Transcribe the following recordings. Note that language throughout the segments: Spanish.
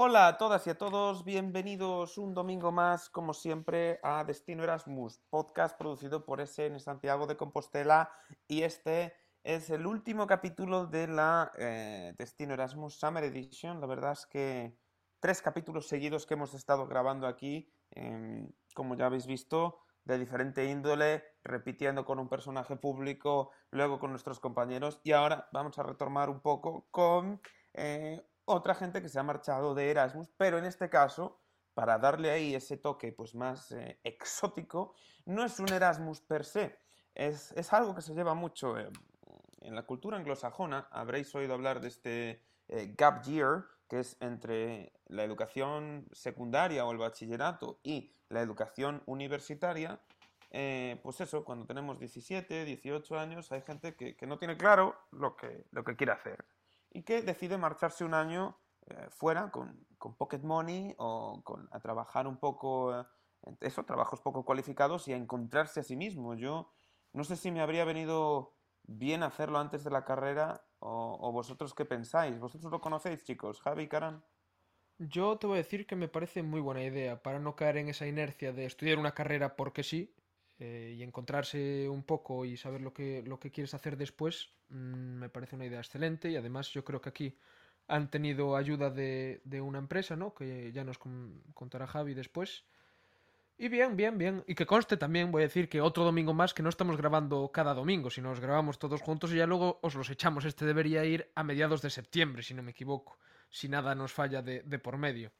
Hola a todas y a todos, bienvenidos un domingo más, como siempre, a Destino Erasmus, podcast producido por SN Santiago de Compostela y este es el último capítulo de la eh, Destino Erasmus Summer Edition. La verdad es que tres capítulos seguidos que hemos estado grabando aquí, em, como ya habéis visto, de diferente índole, repitiendo con un personaje público, luego con nuestros compañeros y ahora vamos a retomar un poco con eh, otra gente que se ha marchado de Erasmus, pero en este caso, para darle ahí ese toque pues más eh, exótico, no es un Erasmus per se, es, es algo que se lleva mucho eh, en la cultura anglosajona. Habréis oído hablar de este eh, gap year, que es entre la educación secundaria o el bachillerato y la educación universitaria. pues eso, cuando tenemos 17, 18 años, hay gente que, que no tiene claro lo que, lo que quiere hacer y que decide marcharse un año eh, fuera con, con, pocket money o con, a trabajar un poco, eh, eso, trabajos poco cualificados y a encontrarse a sí mismo. Yo no sé si me habría venido bien hacerlo antes de la carrera o, vosotros qué pensáis. ¿Vosotros lo conocéis, chicos? Javi y Karan. Yo te voy a decir que me parece muy buena idea para no caer en esa inercia de estudiar una carrera porque sí eh, y encontrarse un poco y saber lo que, lo que quieres hacer después, mmm, me parece una idea excelente y además yo creo que aquí han tenido ayuda de, de una empresa, ¿no? Que ya nos contará Javi después. Y bien, bien, bien. Y que conste también, voy a decir que otro domingo más que no estamos grabando cada domingo, sino nos grabamos todos juntos y ya luego os los echamos. Este debería ir a mediados de septiembre, si no me equivoco, si nada nos falla de, de por medio.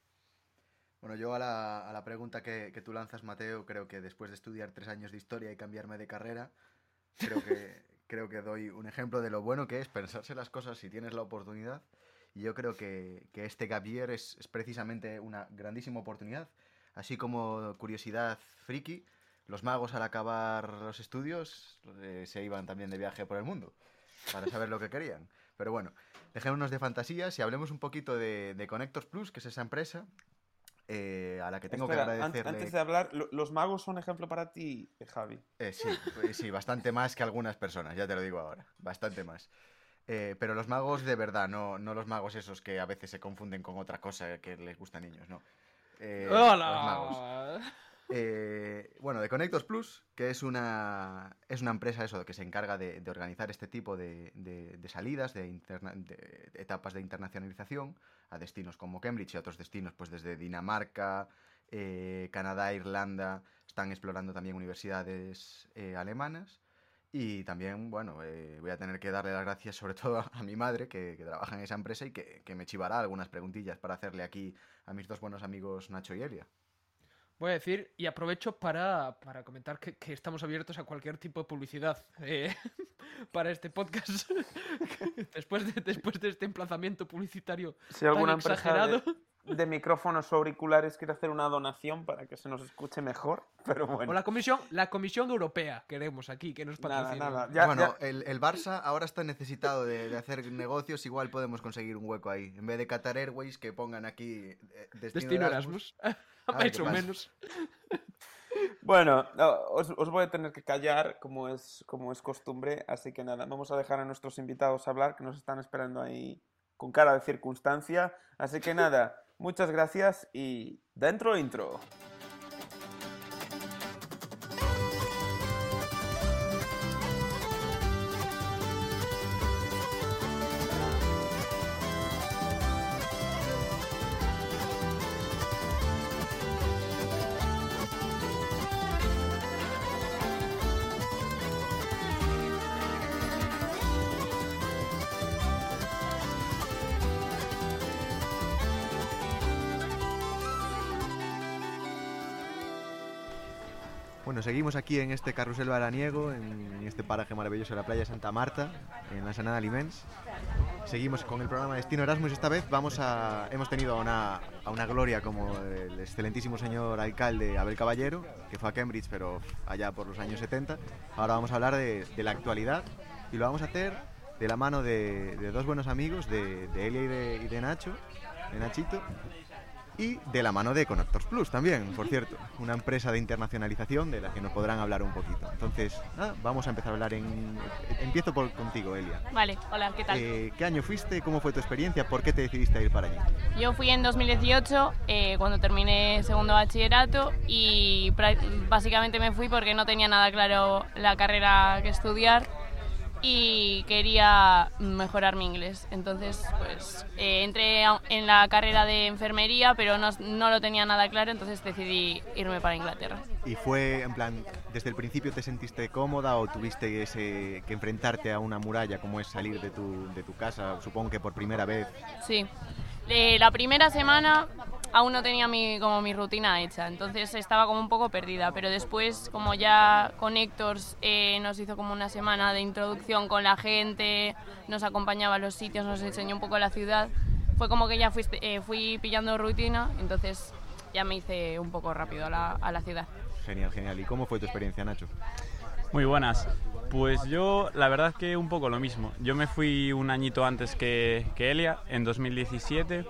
Bueno, yo a la, a la pregunta que, que, tú lanzas, Mateo, creo que después de estudiar tres años de historia y cambiarme de carrera, creo que, creo que doy un ejemplo de lo bueno que es pensarse las cosas si tienes la oportunidad. Y yo creo que, que este Gavier es, es, precisamente una grandísima oportunidad. Así como curiosidad friki, los magos al acabar los estudios eh, se iban también de viaje por el mundo para saber lo que querían. Pero bueno, dejémonos de fantasías y hablemos un poquito de, de Connectors Plus, que es esa empresa eh, a la que tengo Espera, que agradecerle. Antes de hablar, ¿los magos son ejemplo para ti, Javi? Eh, sí, sí, bastante más que algunas personas, ya te lo digo ahora, bastante más. Eh, pero los magos de verdad, no, no los magos esos que a veces se confunden con otra cosa que les gusta a niños, no. Eh, ¡Hola! Los magos. Eh, bueno, de Connectos Plus, que es una, es una empresa eso, que se encarga de, organizar este tipo de, salidas, de, etapas de internacionalización a destinos como Cambridge y otros destinos, pues desde Dinamarca, eh, Canadá, Irlanda, están explorando también universidades eh, alemanas. Y también, bueno, voy a tener que darle las gracias sobre todo a, mi madre, que, que, trabaja en esa empresa y que, que me chivará algunas preguntillas para hacerle aquí a mis dos buenos amigos Nacho y Elia. Voy a decir, y aprovecho para, para comentar que, que, estamos abiertos a cualquier tipo de publicidad eh, para este podcast. después, de, después de este emplazamiento publicitario si alguna tan exagerado. De, de, micrófonos o auriculares quiere hacer una donación para que se nos escuche mejor, pero bueno. O la Comisión, la comisión Europea queremos aquí, que nos patrocine. Nada, nada. Ya, bueno, ya... El, el, Barça ahora está necesitado de, de, hacer negocios, igual podemos conseguir un hueco ahí. En vez de Qatar Airways, que pongan aquí eh, Destino, Destino Erasmus. Erasmus. Ha hecho menos. Bueno, os, os, voy a tener que callar como es, como es costumbre, así que nada, vamos a dejar a nuestros invitados hablar, que nos están esperando ahí con cara de circunstancia. Así que nada, muchas gracias y dentro intro. Bueno, seguimos aquí en este carrusel veraniego, en este paraje maravilloso de la playa Santa Marta, en la Sanada Limens. Seguimos con el programa Destino Erasmus. Esta vez vamos a, hemos tenido a una, a una gloria como el excelentísimo señor alcalde Abel Caballero, que fue a Cambridge, pero allá por los años 70. Ahora vamos a hablar de, la actualidad y lo vamos a hacer de la mano de, de dos buenos amigos, de, de Elia y de, y de Nacho, de Nachito. Y de la mano de Connectors Plus también, por cierto, una empresa de internacionalización de la que nos podrán hablar un poquito. Entonces, nada, vamos a empezar a hablar en... Empiezo por contigo, Elia. Vale, hola, ¿qué tal? Eh, ¿Qué año fuiste? ¿Cómo fue tu experiencia? ¿Por qué te decidiste a ir para allí? Yo fui en 2018, eh, cuando terminé segundo bachillerato, y básicamente me fui porque no tenía nada claro la carrera que estudiar y quería mejorar mi inglés. Entonces, pues eh, entré a- en la carrera de enfermería, pero no, no lo tenía nada claro, entonces decidí irme para Inglaterra. ¿Y fue, en plan, desde el principio te sentiste cómoda o tuviste ese, que enfrentarte a una muralla como es salir de tu, de tu casa, supongo que por primera vez? Sí. Eh, la primera semana aún no tenía mi, como mi rutina hecha, entonces estaba como un poco perdida, pero después como ya con Héctors eh, nos hizo como una semana de introducción con la gente, nos acompañaba a los sitios, nos enseñó un poco la ciudad, fue como que ya eh, fui pillando rutina, entonces ya me hice un poco rápido a la, a la ciudad. Genial, genial. ¿Y cómo fue tu experiencia, Nacho? Muy buenas. Pues yo, la verdad que un poco lo mismo. Yo me fui un añito antes que, que Elia, en 2017,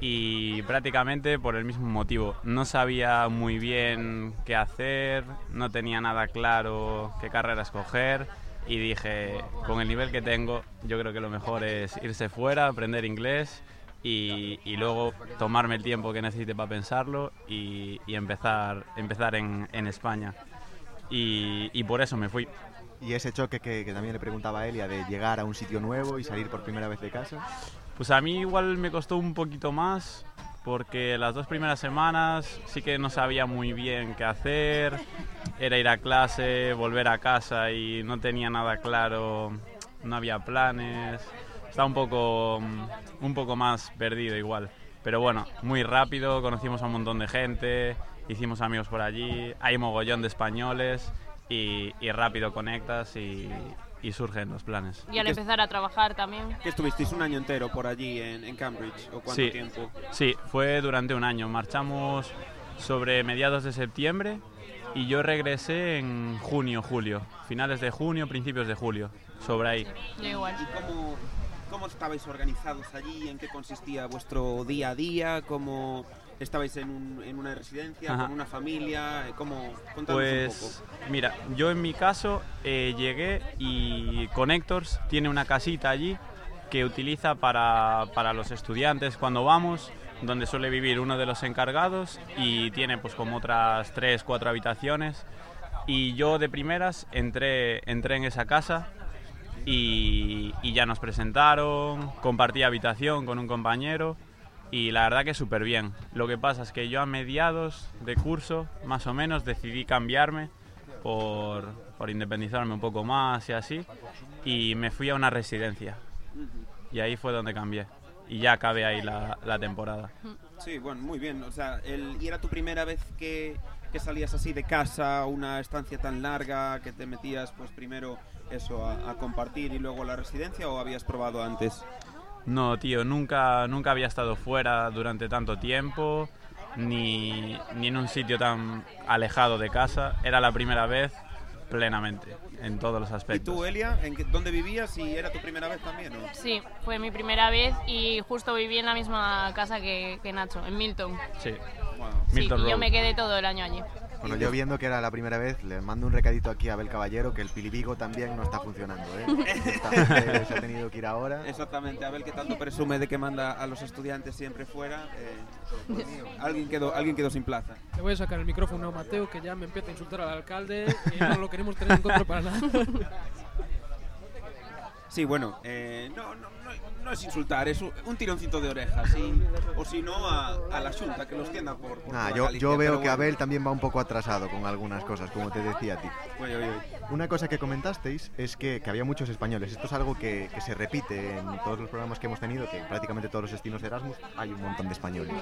y prácticamente por el mismo motivo. No sabía muy bien qué hacer, no tenía nada claro qué carrera escoger, y dije, con el nivel que tengo, yo creo que lo mejor es irse fuera, aprender inglés y, y luego tomarme el tiempo que necesite para pensarlo y, y empezar, empezar en, en España. Y, y por eso me fui. Y ese choque que, que también le preguntaba a Elia de llegar a un sitio nuevo y salir por primera vez de casa. Pues a mí igual me costó un poquito más porque las dos primeras semanas sí que no sabía muy bien qué hacer. Era ir a clase, volver a casa y no tenía nada claro, no había planes. Estaba un poco, mm, un poco más perdido igual. Pero bueno, muy rápido, conocimos a un montón de gente, hicimos amigos por allí, hay mogollón de españoles y, y rápido conectas y, y surgen los planes. Y al ¿Qué es- empezar a trabajar también. ¿Que estuvisteis un año entero por allí en, en Cambridge? ¿O cuánto Sí. tiempo? Sí, fue durante un año. Marchamos sobre mediados de septiembre y yo regresé en junio, julio. Finales de junio, principios de julio. Sobre ahí. Yo igual. ¿Y cómo, cómo estabais organizados allí? ¿En qué consistía vuestro día a día? ¿Cómo estabais en, un- en una residencia, Ajá. con una familia? ¿Cómo? Contadnos un Pues poco. mira, yo en mi caso eh, llegué y Connectors tiene una casita allí que utiliza para, para los estudiantes cuando vamos, donde suele vivir uno de los encargados y tiene pues como otras tres, cuatro habitaciones. Y yo de primeras entré, entré en esa casa y, y ya nos presentaron, compartí habitación con un compañero y la verdad que súper bien. Lo que pasa es que yo a mediados de curso, más o menos, decidí cambiarme por, por independizarme un poco más y así y me fui a una residencia y ahí fue donde cambié y ya acabé ahí la, la temporada. Sí, bueno, muy bien. O sea, el- ¿y era tu primera vez que, que salías así de casa, una estancia tan larga, que te metías pues primero eso a, a compartir y luego a la residencia o habías probado antes? No, tío, nunca, nunca había estado fuera durante tanto tiempo, ni, ni en un sitio tan alejado de casa. Era la primera vez plenamente, en todos los ¿Y aspectos. tú, Elia, en qué- dónde vivías y era tu primera vez también? ¿o? Sí, fue mi primera vez y justo viví en la misma casa que, que Nacho, en Milton. Sí, Wow. Sí, Milton y yo Road. me quedé todo el año allí. Bueno, yo viendo que era la primera vez, le mando un recadito aquí a Abel Caballero que el Pilibigo también no está funcionando. ¿eh? Se ha tenido que ir ahora. Exactamente, Abel que tanto presume de que manda a los estudiantes siempre fuera. eh, alguien, quedó, alguien quedó sin plaza. Le voy a sacar el micrófono a Mateo, que ya me empieza a insultar al alcalde y no lo queremos tener en contra para nada. Sí, bueno, eh, no, no, no, no es insultar, es un, tironcito de orejas. sí, o si no, a, a la Junta que los tienda por. por Nah, yo, Galicia, yo veo que bueno. Abel también va un poco atrasado con algunas cosas, como te decía a ti. Oye, oye, oye. Una cosa que comentasteis es que, que había muchos españoles. Esto es algo que, que se repite en todos los programas que hemos tenido, que prácticamente todos los destinos de Erasmus hay un montón de españoles.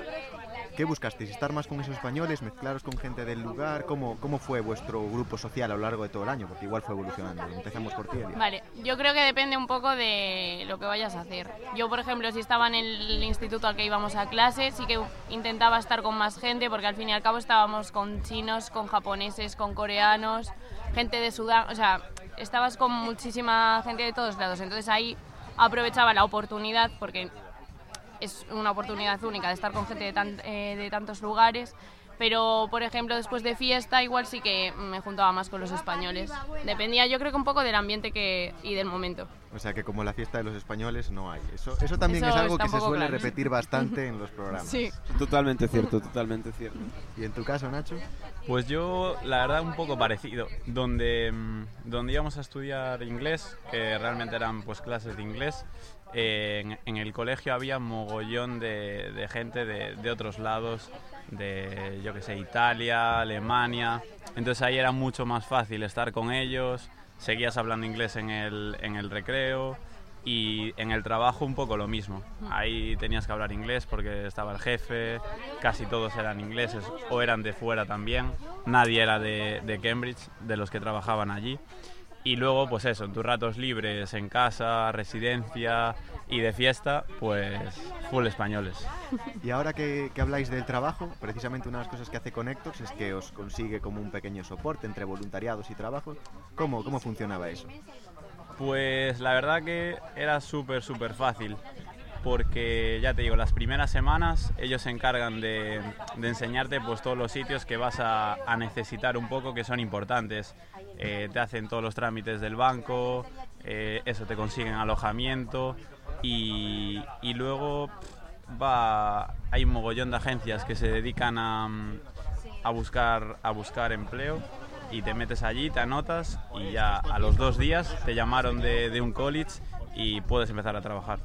¿Qué buscasteis? ¿Estar más con esos españoles? ¿Mezclaros con gente del lugar? ¿Cómo, ¿Cómo fue vuestro grupo social a lo largo de todo el año? Porque igual fue evolucionando. Empezamos por ti, Elia. Vale, yo creo que depende un poco de lo que vayas a hacer. Yo, por ejemplo, si estaba en el instituto al que íbamos a clase, sí que intentaba estar con más gente, porque al fin y al cabo estábamos con chinos, con japoneses, con coreanos, gente de Sudán, o sea, estabas con muchísima gente de todos lados. Entonces ahí aprovechaba la oportunidad, porque es una oportunidad única de estar con gente de, tan- eh, de tantos lugares. Pero, por ejemplo, después de fiesta, igual sí que me juntaba más con los españoles. Dependía, yo creo que un poco del ambiente que, y del momento. O sea que como la fiesta de los españoles no hay. Eso, eso también Eso es algo que se suele claro. repetir bastante en los programas. Sí. Totalmente cierto, totalmente cierto. ¿Y en tu caso, Nacho? Pues yo, la verdad, un poco parecido. Donde, mm, donde íbamos a estudiar inglés, que realmente eran pues clases de inglés, en, en el colegio había mogollón de, de gente de, de otros lados, de, yo que sé, Italia, Alemania. Entonces ahí era mucho más fácil estar con ellos, seguías hablando inglés en el, en el recreo. Y en el trabajo un poco lo mismo. Ahí tenías que hablar inglés porque estaba el jefe, casi todos eran ingleses o eran de fuera también. Nadie era de, de Cambridge, de los que trabajaban allí. Y luego, pues eso, en tus ratos libres, en casa, residencia y de fiesta, pues full españoles. Y ahora que, que habláis del trabajo, precisamente una de las cosas que hace Connectors es que os consigue como un pequeño soporte entre voluntariados y trabajos. ¿Cómo, cómo funcionaba eso? Pues la verdad que era súper, súper fácil. Porque ya te digo, las primeras semanas ellos se encargan de, enseñarte pues, todos los sitios que vas a, necesitar un poco que son importantes. Eh, te hacen todos los trámites del banco, eh, eso te consiguen alojamiento y, luego hay un mogollón de agencias que se dedican a, a buscar, a buscar empleo y te metes allí, te anotas y ya a los dos días te llamaron de, de un college y puedes empezar a trabajar.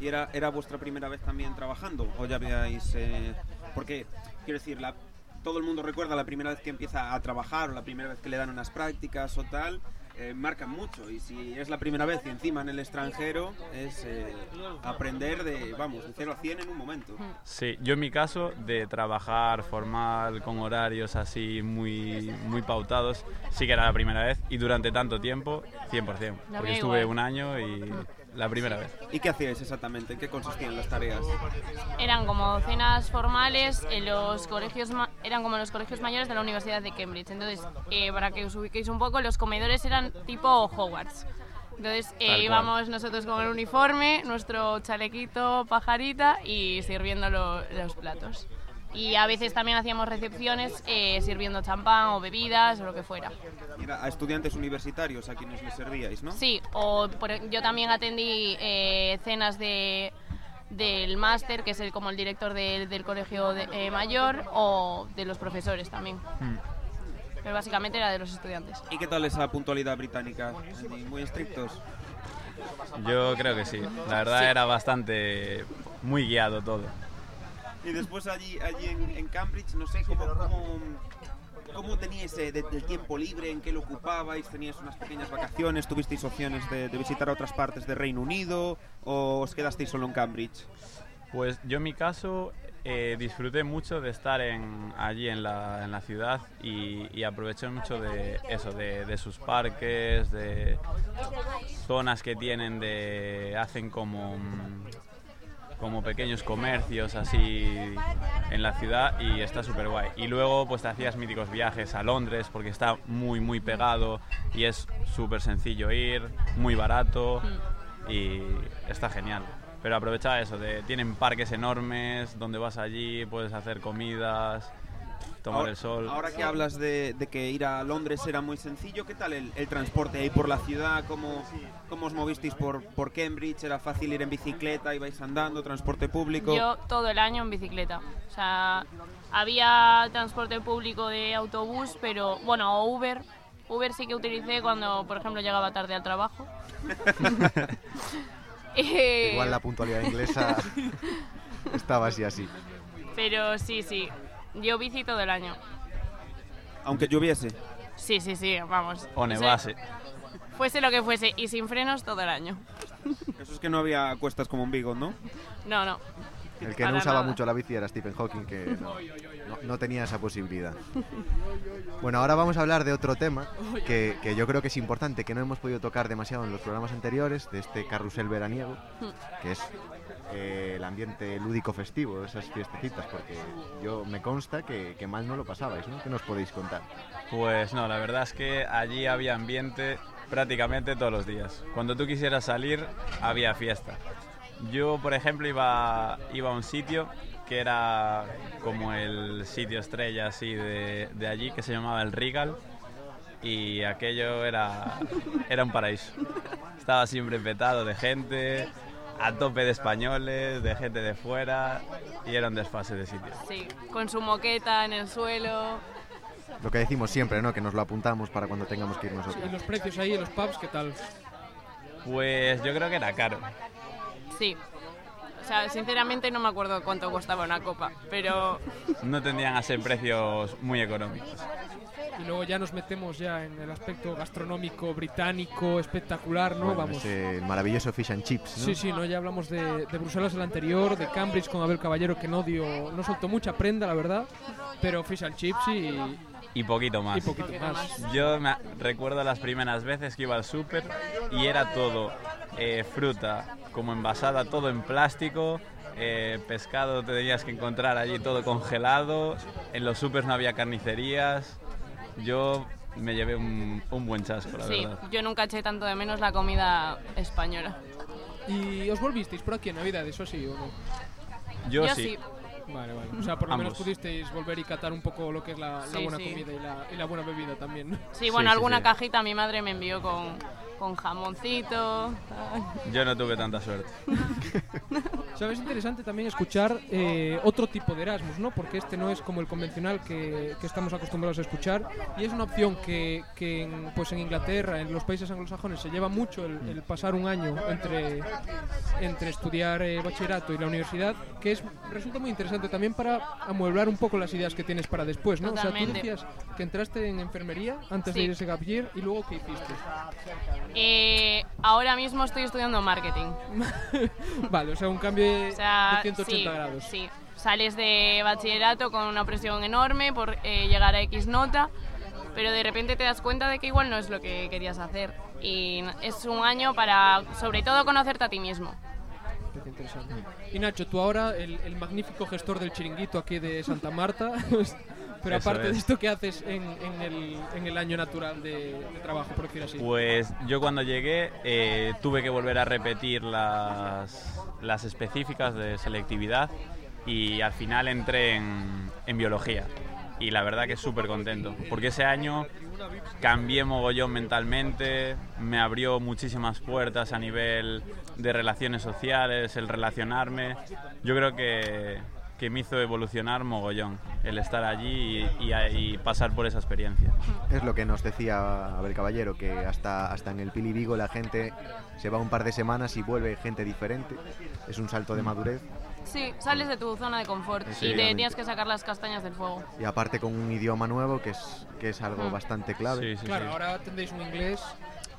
¿Y era, era vuestra primera vez también trabajando? ¿O ya habíais...? eh, porque, quiero decir, la, todo el mundo recuerda la primera vez que empieza a trabajar o la primera vez que le dan unas prácticas o tal, eh, marcan mucho. Y si es la primera vez y encima en el extranjero, es eh, aprender de, vamos, de 0 a 100 en un momento. Sí, yo en mi caso de trabajar formal con horarios así muy, muy pautados, sí que era la primera vez y durante tanto tiempo 100%, porque estuve un año y la primera vez. ¿Y qué hacíais exactamente? ¿En qué consistían las tareas? Eran como cenas formales en los colegios, ma- eran como los colegios mayores de la Universidad de Cambridge. Entonces, eh, para que os ubiquéis un poco, los comedores eran tipo Hogwarts. Entonces eh, íbamos nosotros con el uniforme, nuestro chalequito, pajarita y sirviendo lo- los platos. Y a veces también hacíamos recepciones eh, sirviendo champán o bebidas o lo que fuera. Era a estudiantes universitarios a quienes les servíais, ¿no? Sí, o por- yo también atendí eh, cenas de, del máster, que es el, como el director del- del colegio de- eh, mayor, o de los profesores también. Pero básicamente era de los estudiantes. ¿Y qué tal esa puntualidad británica? ¿Muy estrictos? Yo creo que sí, la verdad Sí. era bastante muy guiado todo. Y después allí, allí en, en Cambridge, no sé, ¿cómo, cómo, cómo teníais eh, de- del tiempo libre? ¿En qué lo ocupabais? ¿Teníais unas pequeñas vacaciones? ¿Tuvisteis opciones de, de visitar otras partes de Reino Unido? ¿O os quedasteis solo en Cambridge? Pues yo en mi caso eh, disfruté mucho de estar en, allí en la, en la ciudad y, y aproveché mucho de eso, de, de sus parques, de zonas que tienen, de hacen como, mm, como pequeños comercios así en la ciudad y está súper guay. Y luego pues te hacías míticos viajes a Londres porque está muy muy pegado y es súper sencillo ir, muy barato y está genial. Pero aprovechaba eso, de, tienen parques enormes donde vas allí, puedes hacer comidas, tomar ahora, el sol. Ahora que hablas de, de que ir a Londres era muy sencillo, ¿qué tal el, el transporte ahí por la ciudad? ¿Cómo, cómo os movisteis por, por Cambridge? ¿Era fácil ir en bicicleta? ¿Ibais andando? ¿Transporte público? Yo todo el año en bicicleta. O sea, había transporte público de autobús, pero bueno, o Uber. Uber sí que utilicé cuando, por ejemplo, llegaba tarde al trabajo. Igual la puntualidad inglesa estaba así así. Pero sí, sí. Yo bici todo el año. Aunque lloviese. Sí, sí, sí, vamos. O nevase. Fuese lo que fuese, y sin frenos todo el año. Eso es que no había cuestas como en Vigo, ¿no? No, no. El que no Para usaba nada. mucho la bici era Stephen Hawking, que no, no- no tenía esa posibilidad. Bueno, ahora vamos a hablar de otro tema que, que yo creo que es importante, que no hemos podido tocar demasiado en los programas anteriores, de este carrusel veraniego, que es eh, el ambiente lúdico festivo, esas fiestecitas, porque yo me consta que, que mal no lo pasabais, ¿no? ¿Qué nos podéis contar? Pues no, la verdad es que allí había ambiente prácticamente todos los días. Cuando tú quisieras salir, había fiesta. Yo, por ejemplo, iba, iba a un sitio que era como el sitio estrella así de, de allí, que se llamaba el Regal, y aquello era, era un paraíso. Estaba siempre petado de gente, a tope de españoles, de gente de fuera, y era un desfase de sitio. Sí, con su moqueta en el suelo. Lo que decimos siempre, ¿no? Que nos lo apuntamos para cuando tengamos que ir ¿Y los precios ahí en los pubs qué tal? Pues yo creo que era caro. Sí. O sea, sinceramente no me acuerdo cuánto costaba una copa, pero No tendrían a ser precios muy económicos. Y luego ya nos metemos ya en el aspecto gastronómico británico espectacular, ¿no? Bueno, Vamos. ese maravilloso fish and chips, ¿no? Sí, sí, no, ya hablamos de, de Bruselas el anterior, de Cambridge con Abel Caballero que no dio, no soltó mucha prenda, la verdad, pero fish and chips y, Y poquito más. y poquito más. Yo me recuerdo las primeras veces que iba al súper y era todo eh, fruta como envasada, todo en plástico. eh, pescado te tenías que encontrar allí todo congelado. En los supers no había carnicerías. Yo me llevé un, un buen chasco, la sí, verdad. yo nunca eché tanto de menos la comida española. ¿Y os volvisteis por aquí en Navidad, eso sí o no? Yo, Yo sí. sí. Vale, vale. O sea, por lo menos Ambos. pudisteis volver y catar un poco lo que es la, la Sí, buena sí. comida y la, y la buena bebida también. Sí, bueno, Sí, sí, alguna sí. cajita mi madre me envió con, con jamoncito. Yo no tuve tanta suerte. ¿Sabes? Es interesante también escuchar eh, otro tipo de Erasmus, ¿no? Porque este no es como el convencional que, que estamos acostumbrados a escuchar y es una opción que, que en, pues en Inglaterra, en los países anglosajones, se lleva mucho el, el pasar un año entre, entre estudiar eh, bachillerato y la universidad, que es resulta muy interesante también para amueblar un poco las ideas que tienes para después, ¿no? O sea, tú Totalmente. decías que entraste en enfermería antes de Sí. ir a ese gap year y luego ¿qué hiciste? Eh, ahora mismo estoy estudiando marketing. vale, o sea, un cambio de, O sea, de 180 sí, grados. sí. Sales de bachillerato con una presión enorme por eh, llegar a X nota, pero de repente te das cuenta de que igual no es lo que querías hacer. Y es un año para, sobre todo, conocerte a ti mismo. Interesante. Y Nacho, tú ahora, el, el magnífico gestor del chiringuito aquí de Santa Marta, pero Eso aparte de es. esto, ¿qué haces en, en el, en el año natural de, de trabajo, por decir así? Pues yo cuando llegué eh, tuve que volver a repetir las, las específicas de selectividad y al final entré en, en biología. Y la verdad que súper contento, porque ese año cambié mogollón mentalmente, me abrió muchísimas puertas a nivel de relaciones sociales, el relacionarme. Yo creo que, que me hizo evolucionar mogollón el estar allí y- y- y pasar por esa experiencia. Es lo que nos decía Abel Caballero, que hasta, hasta en el Pili Vigo la gente se va un par de semanas y vuelve gente diferente. Es un salto de madurez Sí, sales de tu zona de confort Sí, y te tienes que sacar las castañas del fuego. y aparte con un idioma nuevo que es, que es algo Mm. bastante clave. Sí, sí, claro, sí. ahora tendréis un inglés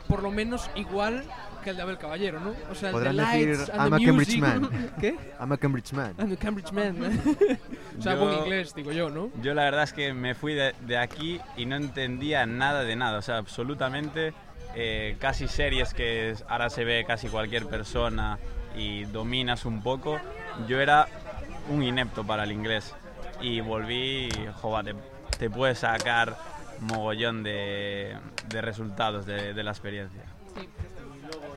por lo menos igual que el de Abel Caballero, ¿no? O sea, el Podrán de decir, lights and "I'm the a Cambridge music". man. ¿Qué? I'm a Cambridge man. I'm a Cambridge man. o sea, Yo- buen inglés, digo yo, ¿no? Yo la verdad es que me fui de, de aquí y no entendía nada de nada, o sea, absolutamente eh, casi series que es- ahora se ve casi cualquier persona y dominas un poco. Yo era un inepto para el inglés y volví, y, joder, te, te puedes sacar mogollón de, de resultados de, de la experiencia.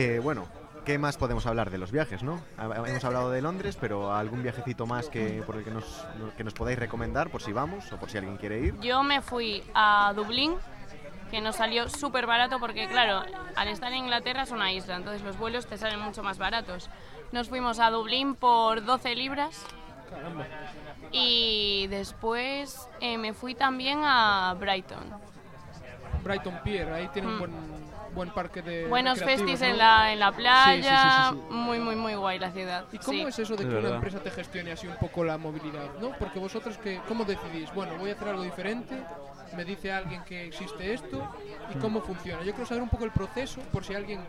Eh, bueno, ¿qué más podemos hablar de los viajes, no? Hemos hablado de Londres, pero algún viajecito más que, por el que nos, que nos podáis recomendar por si vamos o por si alguien quiere ir. Yo me fui a Dublín, que nos salió súper barato porque, claro, al estar en Inglaterra es una isla, entonces los vuelos te salen mucho más baratos. Nos fuimos a Dublín por 12 libras Caramba. y después eh, me fui también a Brighton. Brighton Pier, ahí tiene un Mm. buen, buen parque de. Buenos festis ¿no? en la, en la playa, sí, sí, sí. muy, muy, muy guay la ciudad. ¿Y cómo sí. es eso de que una verdad. empresa te gestione así un poco la movilidad? ¿no? Porque vosotros, que, ¿cómo decidís? Bueno, voy a hacer algo diferente, me dice alguien que existe esto, ¿y cómo funciona? Yo quiero saber un poco el proceso, por si alguien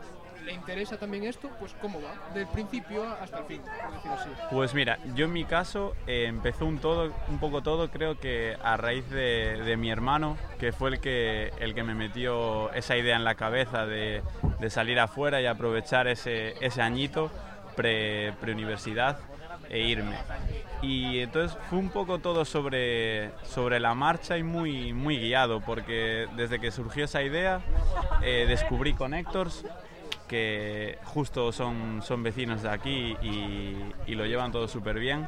le interesa también esto, pues cómo va, del principio hasta el fin, por decir así. Pues mira, yo en mi caso eh, empezó un todo, un poco todo, creo que a raíz de, de mi hermano, que fue el que, el que me metió esa idea en la cabeza de, de salir afuera y aprovechar ese, ese añito pre, preuniversidad e irme. Y entonces fue un poco todo sobre, sobre la marcha y muy, muy guiado, porque desde que surgió esa idea eh, descubrí Connectors, que justo son, son vecinos de aquí y, y lo llevan todo súper bien.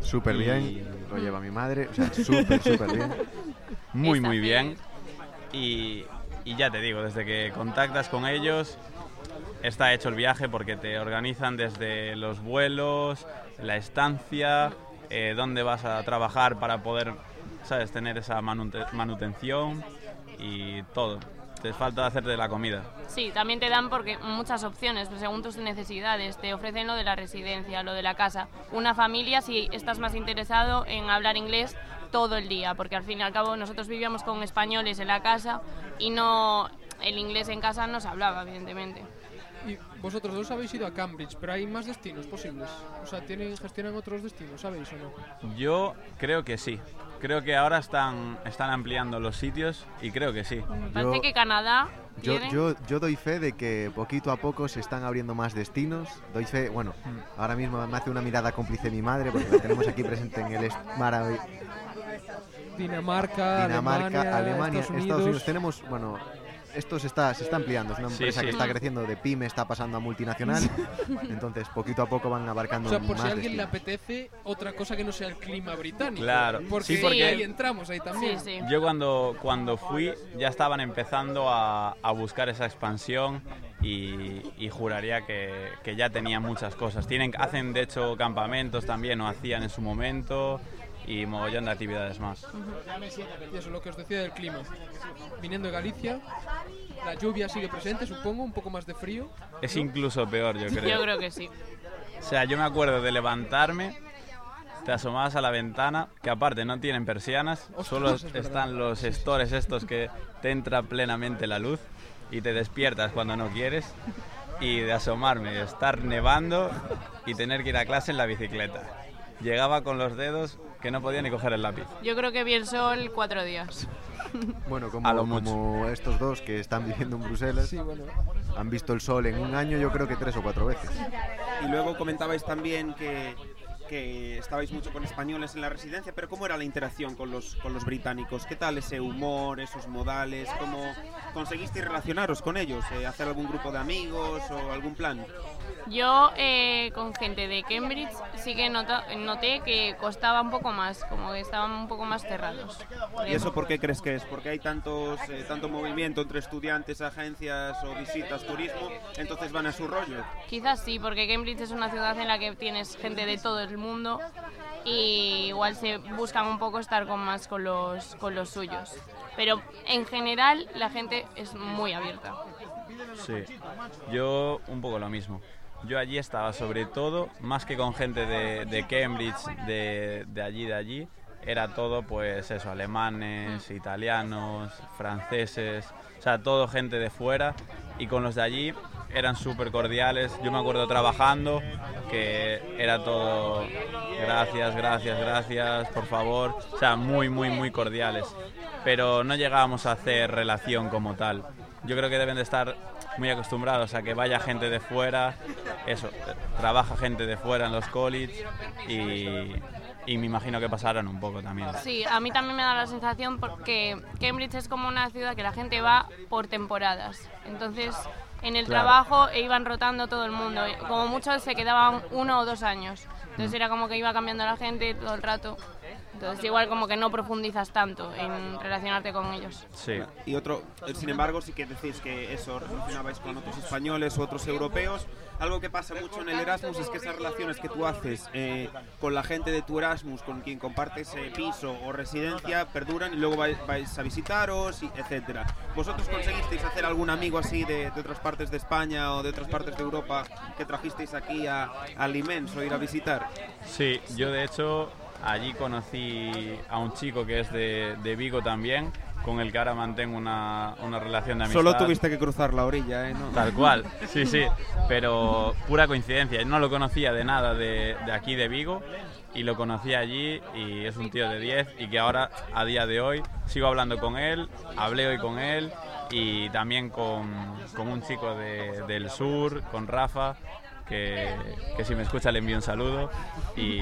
Súper bien, lo lleva mi madre, o sea, súper, súper bien. Muy, muy bien. bien. Y, y ya te digo, desde que contactas con ellos, está hecho el viaje porque te organizan desde los vuelos, la estancia, eh, dónde vas a trabajar para poder, ¿sabes?, tener esa manute- manutención y todo. Falta hacerte la comida. Sí, también te dan porque muchas opciones, pues, según tus necesidades. Te ofrecen lo de la residencia, lo de la casa. Una familia si estás más interesado en hablar inglés todo el día, porque al fin y al cabo nosotros vivíamos con españoles en la casa y no el inglés en casa no se hablaba, evidentemente. Y vosotros dos habéis ido a Cambridge, pero hay más destinos posibles. O sea, ¿tienen, gestionan otros destinos, ¿sabéis o no? Yo creo que sí. Creo que ahora están, están ampliando los sitios y creo que sí. Me parece Yo- que Canadá Yo, tiene... yo, yo doy fe de que poquito a poco se están abriendo más destinos. Doy fe, bueno, ahora mismo me hace una mirada cómplice mi madre porque la tenemos aquí presente en el est- marav- Dinamarca, Dinamarca, Alemania, Alemania, Estados Unidos. Tenemos, bueno, esto se está, se está ampliando. Es una empresa sí. que está creciendo de pyme, está pasando a multinacional. Entonces, poquito a poco van abarcando O sea, por más si a alguien le apetece otra cosa que no sea el clima británico. Claro. Porque, Sí, porque- ahí entramos, ahí Sí, también. sí. Yo cuando, cuando fui ya estaban empezando a, a buscar esa expansión y, y juraría que, que ya tenían muchas cosas. Tienen, hacen de hecho campamentos también, o hacían en su momento, y mogollón de actividades más. Y eso, lo que os decía del clima. Viniendo de Galicia, la lluvia sigue presente, supongo, un poco más de frío. Es incluso peor, yo creo. Yo creo que sí. O sea, yo me acuerdo de levantarme, te asomabas a la ventana, que aparte no tienen persianas, Ostras, solo es verdad. están los stores estos que te entra plenamente la luz y te despiertas cuando no quieres. Y de asomarme, estar nevando y tener que ir a clase en la bicicleta. Llegaba con los dedos que no podía ni coger el lápiz. Yo creo que vi el sol cuatro días. Bueno, como, A lo mucho. como estos dos que están viviendo en Bruselas, Sí, bueno. han visto el sol en un año, yo creo que tres o cuatro veces. Y luego comentabais también que, que estabais mucho con españoles en la residencia, pero ¿cómo era la interacción con los, con los británicos? ¿Qué tal ese humor, esos modales? ¿Cómo conseguisteis relacionaros con ellos? Eh, ¿Hacer algún grupo de amigos o algún plan? Yo eh, con gente de Cambridge sí que nota- noté que costaba un poco más, como que estaban un poco más cerrados. ¿Y eso por qué crees que es? ¿Porque hay tantos, eh, tanto movimiento entre estudiantes, agencias o visitas, turismo? Entonces van a su rollo. Quizás sí, porque Cambridge es una ciudad en la que tienes gente de todo el mundo y igual se buscan un poco estar con más con los, con los suyos. Pero en general la gente es muy abierta. Sí, yo un poco lo mismo. Yo allí estaba sobre todo, más que con gente de, de Cambridge, de, de allí, de allí, era todo pues eso, alemanes, italianos, franceses, o sea, todo gente de fuera y con los de allí eran súper cordiales. Yo me acuerdo trabajando que era todo gracias, gracias, gracias, por favor, o sea, muy, muy, muy cordiales. Pero no llegábamos a hacer relación como tal. Yo creo que deben de estar muy acostumbrados a que vaya gente de fuera, eso, trabaja gente de fuera en los college y, y me imagino que pasarán un poco también. Sí, a mí también me da la sensación porque Cambridge es como una ciudad que la gente va por temporadas. Entonces, en el Claro. trabajo e iban rotando todo el mundo. Como muchos se quedaban uno o dos años. Entonces era como que iba cambiando la gente todo el rato. Entonces igual como que no profundizas tanto en relacionarte con ellos. Sí. Y otro, eh, sin embargo, sí que decís que eso relacionabais con otros españoles u otros europeos. Algo que pasa mucho en el Erasmus es que esas relaciones que tú haces eh, con la gente de tu Erasmus, con quien compartes eh, piso o residencia, perduran y luego vais, vais a visitaros, y etcétera. ¿Vosotros conseguisteis hacer algún amigo así de, de otras partes de España o de otras partes de Europa que trajisteis aquí a, a Limens o ir a visitar? Sí, yo de hecho allí conocí a un chico que es de, de Vigo también, con el que ahora mantengo una, una relación de amistad. Solo tuviste que cruzar la orilla, ¿eh? ¿No? Tal cual, sí, sí, pero pura coincidencia. No lo conocía de nada de, de aquí de Vigo y lo conocí allí y es un tío de 10 y que ahora a día de hoy sigo hablando con él, hablé hoy con él y también con, con un chico de- del sur, con Rafa, que, que si me escucha le envío un saludo y,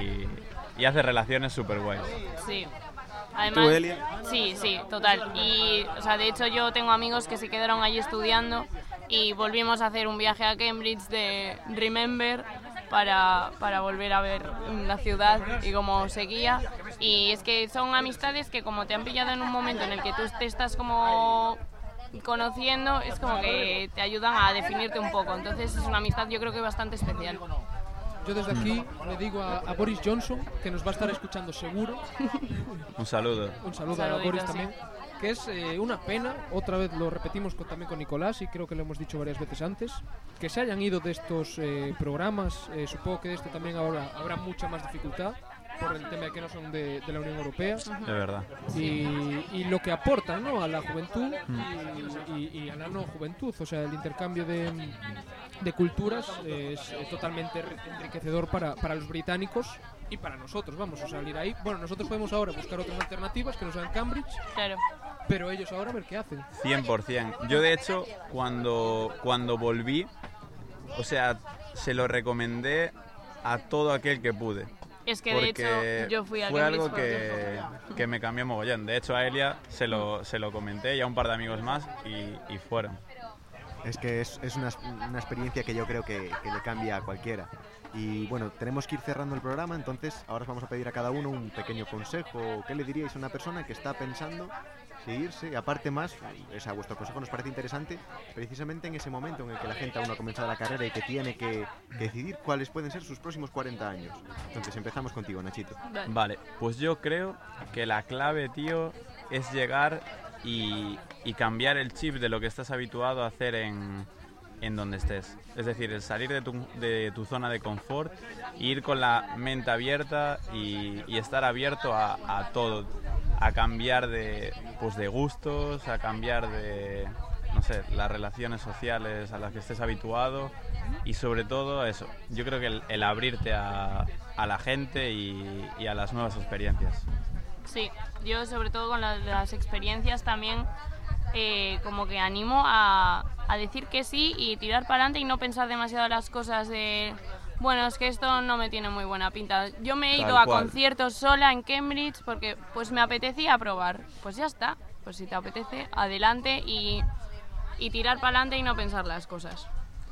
y hace relaciones súper guays. Sí. ¿Tú, Además, Elia? Sí, sí, total. Y, o sea, de hecho yo tengo amigos que se quedaron allí estudiando y volvimos a hacer un viaje a Cambridge de Remember para, para volver a ver la ciudad y cómo seguía. Y es que son amistades que como te han pillado en un momento en el que tú te estás como conociendo, es como que te ayudan a definirte un poco. Entonces es una amistad yo creo que bastante especial. Yo desde aquí le digo a, a Boris Johnson, que nos va a estar escuchando seguro, Un saludo. un saludo a Boris sí. también, que es eh, una pena, otra vez lo repetimos con- también con Nicolás y creo que lo hemos dicho varias veces antes, que se hayan ido de estos eh, programas, eh, supongo que de este también ahora habrá mucha más dificultad por el tema de que no son de, de la Unión Europea De verdad. y, y lo que aportan ¿no? a la juventud y, y- y a la no juventud, o sea, el intercambio de, de culturas es eh, totalmente enri- enriquecedor para, para los británicos y para nosotros, vamos a salir ahí. Bueno, nosotros podemos ahora buscar otras alternativas que no sean Cambridge, Claro. pero ellos ahora a ver qué hacen. 100%. Yo de hecho, cuando, cuando volví, o sea, se lo recomendé a todo aquel que pude. Es que de hecho yo fui a fue algo que, que me cambió mogollón. De hecho, a Elia se lo, se lo comenté y a un par de amigos más y, y fueron. Es que es, es una, una experiencia que yo creo que, que le cambia a cualquiera. Y bueno, tenemos que ir cerrando el programa, entonces ahora os vamos a pedir a cada uno un pequeño consejo. ¿Qué le diríais a una persona que está pensando si irse? Y aparte más, o sea, vuestro consejo nos parece interesante precisamente en ese momento en el que la gente aún no ha comenzado la carrera y que tiene que, que decidir cuáles pueden ser sus próximos 40 años. Entonces empezamos contigo, Nachito. Vale. Vale, pues yo creo que la clave, tío, es llegar y, y cambiar el chip de lo que estás habituado a hacer en, en donde estés. Es decir, el salir de tu, de tu zona de confort, ir con la mente abierta y, y estar abierto a, a todo, a cambiar de, pues de gustos, a cambiar de, no sé, las relaciones sociales a las que estés habituado y sobre todo eso, yo creo que el, el abrirte a, a la gente y, y a las nuevas experiencias. Sí, yo sobre todo con la- las experiencias también eh, como que animo a, a decir que sí y tirar para adelante y no pensar demasiado las cosas de, bueno, es que esto no me tiene muy buena pinta. Yo me he Tal ido a cual. conciertos sola en Cambridge porque pues me apetecía probar. Pues ya está, pues si te apetece, adelante y, y tirar para adelante y no pensar las cosas.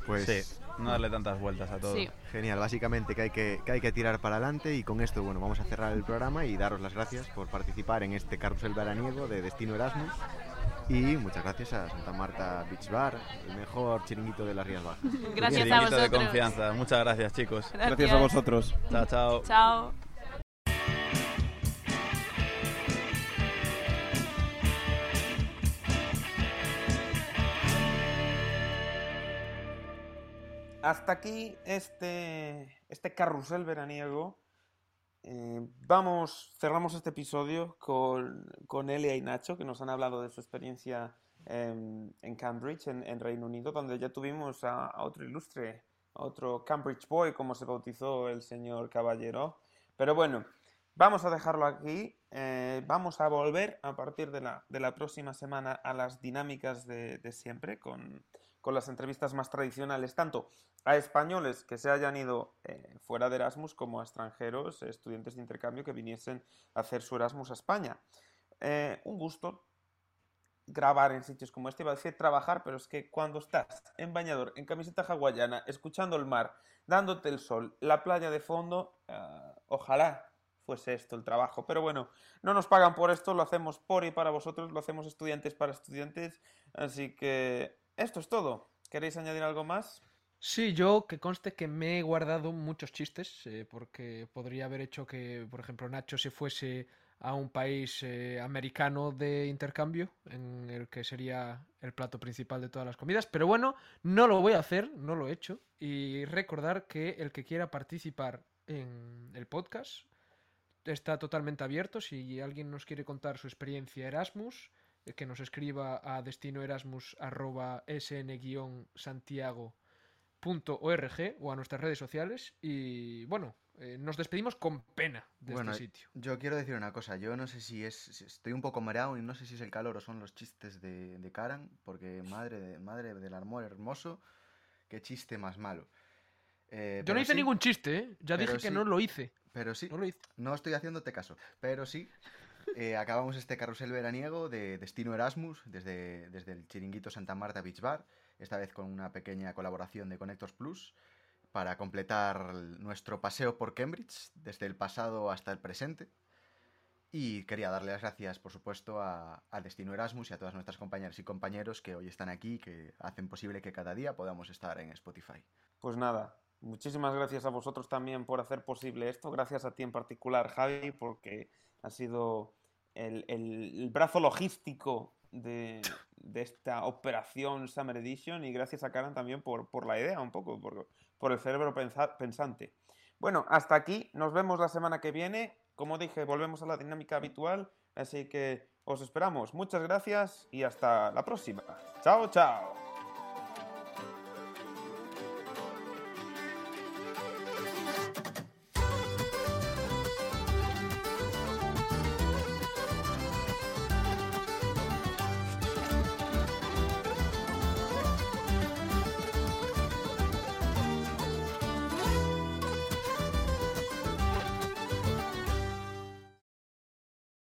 Pues Sí, no darle tantas vueltas a todo. Sí. Genial, básicamente que hay que, que hay que tirar para adelante y con esto, bueno, vamos a cerrar el programa y daros las gracias por participar en este carrusel veraniego de Destino Erasmus y muchas gracias a Santa Marta Beach Bar, el mejor chiringuito de las Rías Bajas. Gracias a Chiringuito de vosotros. confianza. Muchas gracias, chicos. Gracias a vosotros. Chao, chao. Chao. Hasta aquí este, este carrusel veraniego. Eh, vamos, cerramos este episodio con, con Elia y Nacho, que nos han hablado de su experiencia en, en Cambridge, en, Reino Unido, donde ya tuvimos a, otro ilustre, otro Cambridge Boy, como se bautizó el señor Caballero. Pero bueno, vamos a dejarlo aquí. eh, vamos a volver a partir de la, de la próxima semana a las dinámicas de, de siempre, con, con las entrevistas más tradicionales, tanto a españoles que se hayan ido eh, fuera de Erasmus como a extranjeros, eh, estudiantes de intercambio que viniesen a hacer su Erasmus a España. Eh, un gusto grabar en sitios como este, iba a decir trabajar, pero es que cuando estás en bañador, en camiseta hawaiana, escuchando el mar, dándote el sol, la playa de fondo, ah, ojalá fuese esto el trabajo. Pero bueno, no nos pagan por esto, lo hacemos por y para vosotros, lo hacemos estudiantes para estudiantes, así que esto es todo. ¿Queréis añadir algo más? Sí, yo que conste que me he guardado muchos chistes, eh, porque podría haber hecho que, por ejemplo, Nacho se fuese a un país eh, americano de intercambio, en el que sería el plato principal de todas las comidas, pero bueno, no lo voy a hacer, no lo he hecho, y recordar que el que quiera participar en el podcast está totalmente abierto, si alguien nos quiere contar su experiencia Erasmus, que nos escriba a destinoerasmus.sn-santiago .org o a nuestras redes sociales y bueno, eh, nos despedimos con pena de Bueno, este sitio. Yo quiero decir una cosa, yo no sé si es, si estoy un poco mareado y no sé si es el calor o son los chistes de, de Karan, porque madre, de, madre del amor hermoso, qué chiste más malo. Eh, Yo no hice sí, ningún chiste, ¿eh? Ya dije que no lo hice. Pero sí, No lo hice. no estoy haciéndote caso, pero sí. Eh, acabamos este carrusel veraniego de Destino Erasmus desde, desde el chiringuito Santa Marta Beach Bar esta vez con una pequeña colaboración de Connectors Plus para completar nuestro paseo por Cambridge desde el pasado hasta el presente. Y quería darle las gracias, por supuesto, a, Destino Erasmus y a todas nuestras compañeras y compañeros que hoy están aquí, que hacen posible que cada día podamos estar en Spotify. Pues nada, muchísimas gracias a vosotros también por hacer posible esto. Gracias a ti en particular, Javi, porque ha sido el, brazo logístico de, esta operación Summer Edition y gracias a Karan también por, por la idea un poco, por, por el cerebro pensante. Bueno, hasta aquí, nos vemos la semana que viene como dije, volvemos a la dinámica habitual, así que os esperamos. Muchas gracias y hasta la próxima. Chao, chao.